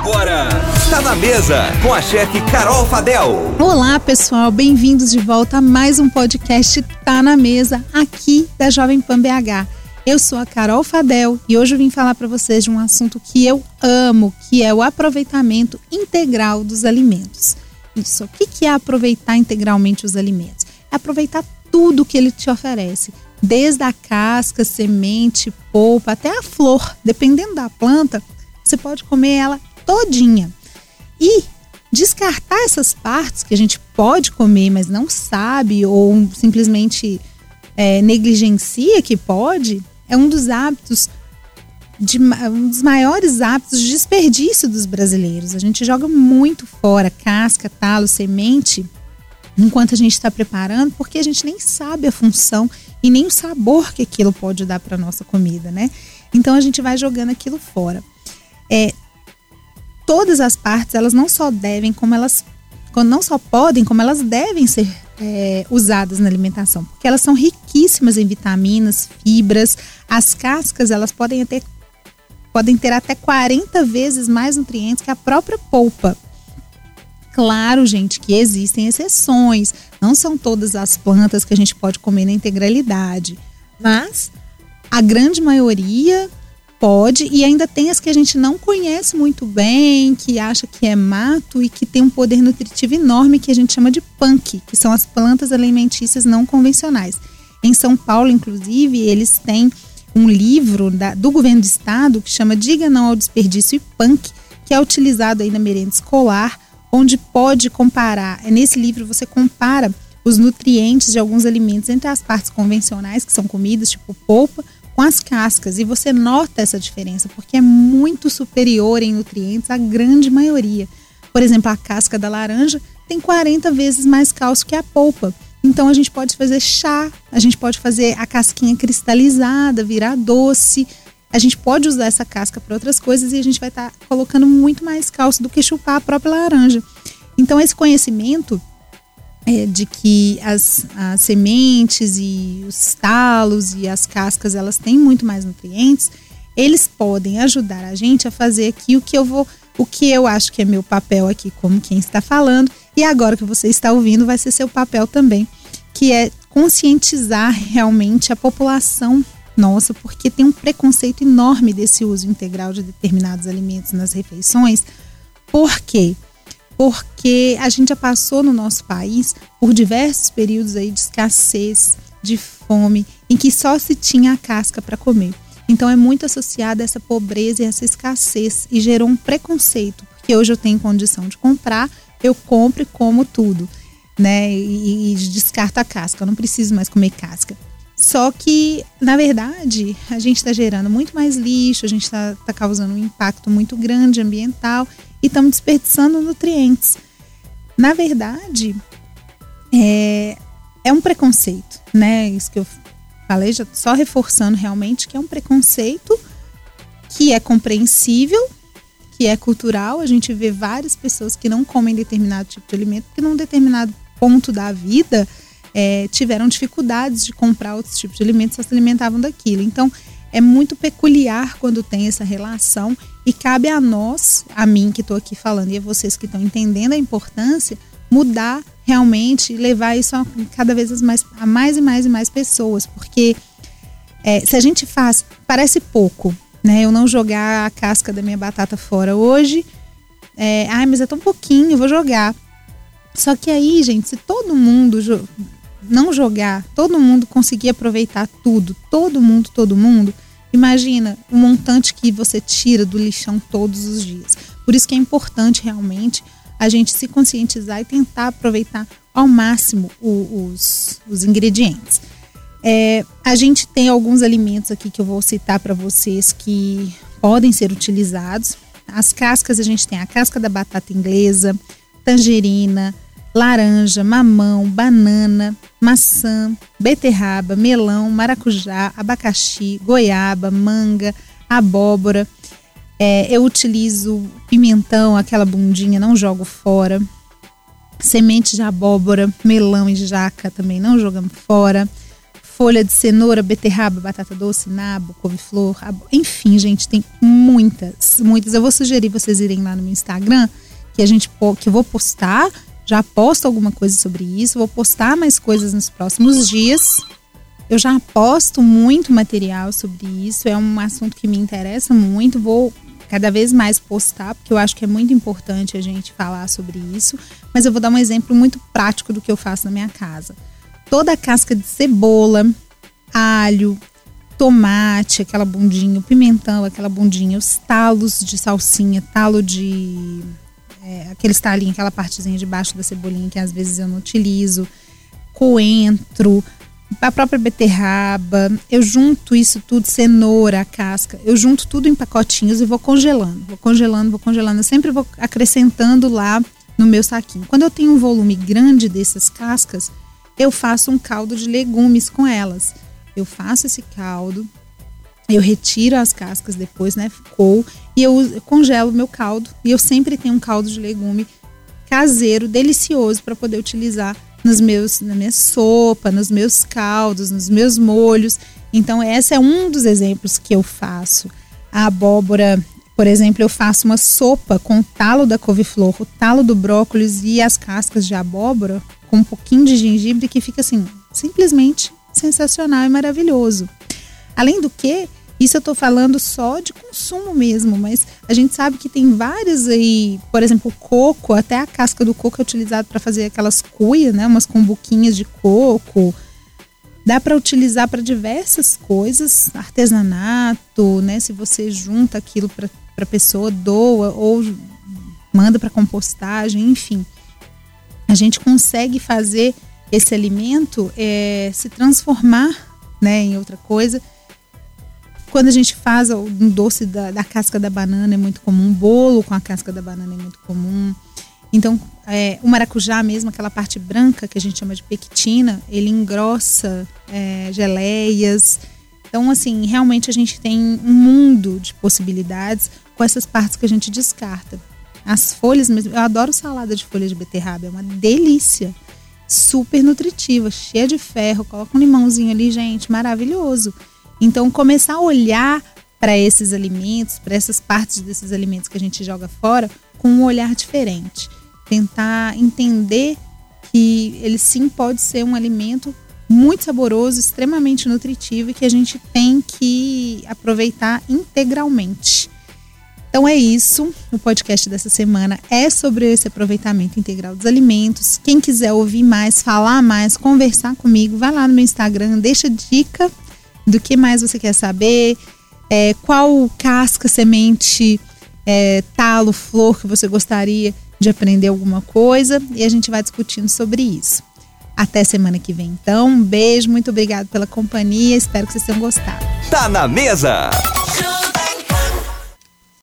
Agora, tá na mesa com a chefe Carol Fadel. Olá, pessoal, bem-vindos de volta a mais um podcast Tá na Mesa, aqui da Jovem Pan BH. Eu sou a Carol Fadel e hoje eu vim falar para vocês de um assunto que eu amo, que é o aproveitamento integral dos alimentos. Isso, o que é aproveitar integralmente os alimentos? É aproveitar tudo que ele te oferece, desde a casca, semente, polpa, até a flor, dependendo da planta, você pode comer ela todinha. E descartar essas partes que a gente pode comer, mas não sabe ou simplesmente é, negligencia que pode, é um dos hábitos de, um dos maiores hábitos de desperdício dos brasileiros. A gente joga muito fora casca, talo, semente, enquanto a gente está preparando, porque a gente nem sabe a função e nem o sabor que aquilo pode dar para nossa comida, né? Então a gente vai jogando aquilo fora. É, todas as partes, elas não só devem, como elas não só podem, como elas devem ser é, usadas na alimentação, porque elas são riquíssimas em vitaminas, fibras. As cascas, elas podem ter, podem ter até 40 vezes mais nutrientes que a própria polpa. Claro, gente, que existem exceções. Não são todas as plantas que a gente pode comer na integralidade, mas a grande maioria Pode, e ainda tem as que a gente não conhece muito bem, que acha que é mato e que tem um poder nutritivo enorme que a gente chama de punk, que são as plantas alimentícias não convencionais. Em São Paulo, inclusive, eles têm um livro da, do governo do estado que chama Diga Não ao Desperdício e Punk, que é utilizado aí na merenda escolar, onde pode comparar. É nesse livro você compara os nutrientes de alguns alimentos entre as partes convencionais, que são comidas, tipo polpa, com as cascas e você nota essa diferença porque é muito superior em nutrientes à grande maioria. Por exemplo, a casca da laranja tem 40 vezes mais cálcio que a polpa. Então a gente pode fazer chá, a gente pode fazer a casquinha cristalizada, virar doce. A gente pode usar essa casca para outras coisas e a gente vai estar tá colocando muito mais cálcio do que chupar a própria laranja. Então esse conhecimento é, de que as, as sementes e os talos e as cascas elas têm muito mais nutrientes, eles podem ajudar a gente a fazer aqui o que eu vou, o que eu acho que é meu papel aqui como quem está falando e agora que você está ouvindo vai ser seu papel também, que é conscientizar realmente a população nossa, porque tem um preconceito enorme desse uso integral de determinados alimentos nas refeições. Por quê? porque a gente já passou no nosso país por diversos períodos aí de escassez, de fome, em que só se tinha a casca para comer. Então é muito associada essa pobreza e essa escassez e gerou um preconceito, porque hoje eu tenho condição de comprar, eu compro e como tudo, né? E, e descarto a casca, eu não preciso mais comer casca. Só que, na verdade, a gente está gerando muito mais lixo, a gente está tá causando um impacto muito grande ambiental e estamos desperdiçando nutrientes. Na verdade, é, é um preconceito, né? Isso que eu falei, já só reforçando realmente que é um preconceito que é compreensível, que é cultural. A gente vê várias pessoas que não comem determinado tipo de alimento, porque num determinado ponto da vida é, tiveram dificuldades de comprar outros tipos de alimentos, só se alimentavam daquilo. Então, é muito peculiar quando tem essa relação e cabe a nós, a mim que estou aqui falando e a vocês que estão entendendo a importância, mudar realmente e levar isso a cada vez mais, a mais e mais e mais pessoas, porque é, se a gente faz, parece pouco, né? Eu não jogar a casca da minha batata fora hoje, é, ai, mas é tão pouquinho, eu vou jogar. Só que aí, gente, se todo mundo jo não jogar, todo mundo conseguir aproveitar tudo, todo mundo, todo mundo, imagina o montante que você tira do lixão todos os dias. Por isso que é importante realmente a gente se conscientizar e tentar aproveitar ao máximo o, os, os ingredientes. É, a gente tem alguns alimentos aqui que eu vou citar para vocês que podem ser utilizados. As cascas, a gente tem a casca da batata inglesa, tangerina, laranja, mamão, banana, maçã, beterraba, melão, maracujá, abacaxi, goiaba, manga, abóbora. É, eu utilizo pimentão, aquela bundinha, não jogo fora. Semente de abóbora, melão e jaca também não jogamos fora. folha de cenoura, beterraba, batata doce, nabo, couve-flor, enfim, gente, tem muitas, muitas. Eu vou sugerir vocês irem lá no meu Instagram, que a gente que eu vou postar, já posto alguma coisa sobre isso, vou postar mais coisas nos próximos dias. Eu já posto muito material sobre isso, é um assunto que me interessa muito, vou cada vez mais postar, porque eu acho que é muito importante a gente falar sobre isso, mas eu vou dar um exemplo muito prático do que eu faço na minha casa toda a casca de cebola, alho, tomate, aquela bundinha, o pimentão, aquela bundinha, os talos de salsinha, talo de. É, aqueles talinhos, aquela partezinha de baixo da cebolinha que às vezes eu não utilizo, coentro, a própria beterraba, eu junto isso tudo, cenoura, casca, eu junto tudo em pacotinhos e vou congelando, vou congelando, vou congelando, eu sempre vou acrescentando lá no meu saquinho. Quando eu tenho um volume grande dessas cascas, eu faço um caldo de legumes com elas. Eu faço esse caldo, eu retiro as cascas depois, né? Ficou. E eu congelo meu caldo. E eu sempre tenho um caldo de legume caseiro, delicioso, para poder utilizar nos meus, na minha sopa, nos meus caldos, nos meus molhos. Então, esse é um dos exemplos que eu faço. A abóbora, por exemplo, eu faço uma sopa com o talo da couve-flor, o talo do brócolis e as cascas de abóbora com um pouquinho de gengibre que fica assim, simplesmente sensacional e maravilhoso. Além do que, isso eu estou falando só de consumo mesmo, mas a gente sabe que tem vários aí, por exemplo, o coco, até a casca do coco é utilizado para fazer aquelas cuias, né, umas cumbuquinhas de coco. Dá para utilizar para diversas coisas, artesanato, né? Se você junta aquilo para a pessoa, doa ou manda para compostagem, enfim a gente consegue fazer esse alimento é, se transformar né, em outra coisa. Quando a gente faz um doce da, da, casca da banana é muito comum, um bolo com a casca da banana é muito comum. Então, é, o maracujá mesmo, aquela parte branca que a gente chama de pectina, ele engrossa é, geleias. Então, assim, realmente a gente tem um mundo de possibilidades com essas partes que a gente descarta. As folhas mesmo, eu adoro salada de folha de beterraba, é uma delícia. Super nutritiva, cheia de ferro, coloca um limãozinho ali, gente, maravilhoso. Então, começar a olhar para esses alimentos, para essas partes desses alimentos que a gente joga fora, com um olhar diferente. Tentar entender que ele sim pode ser um alimento muito saboroso, extremamente nutritivo e que a gente tem que aproveitar integralmente. Então é isso. O podcast dessa semana é sobre esse aproveitamento integral dos alimentos. Quem quiser ouvir mais, falar mais, conversar comigo, vai lá no meu Instagram, deixa dica do que mais você quer saber, é, qual casca, semente, é, talo, flor que você gostaria de aprender alguma coisa e a gente vai discutindo sobre isso. Até semana que vem, então. Um beijo, muito obrigado pela companhia. Espero que vocês tenham gostado. Tá na mesa!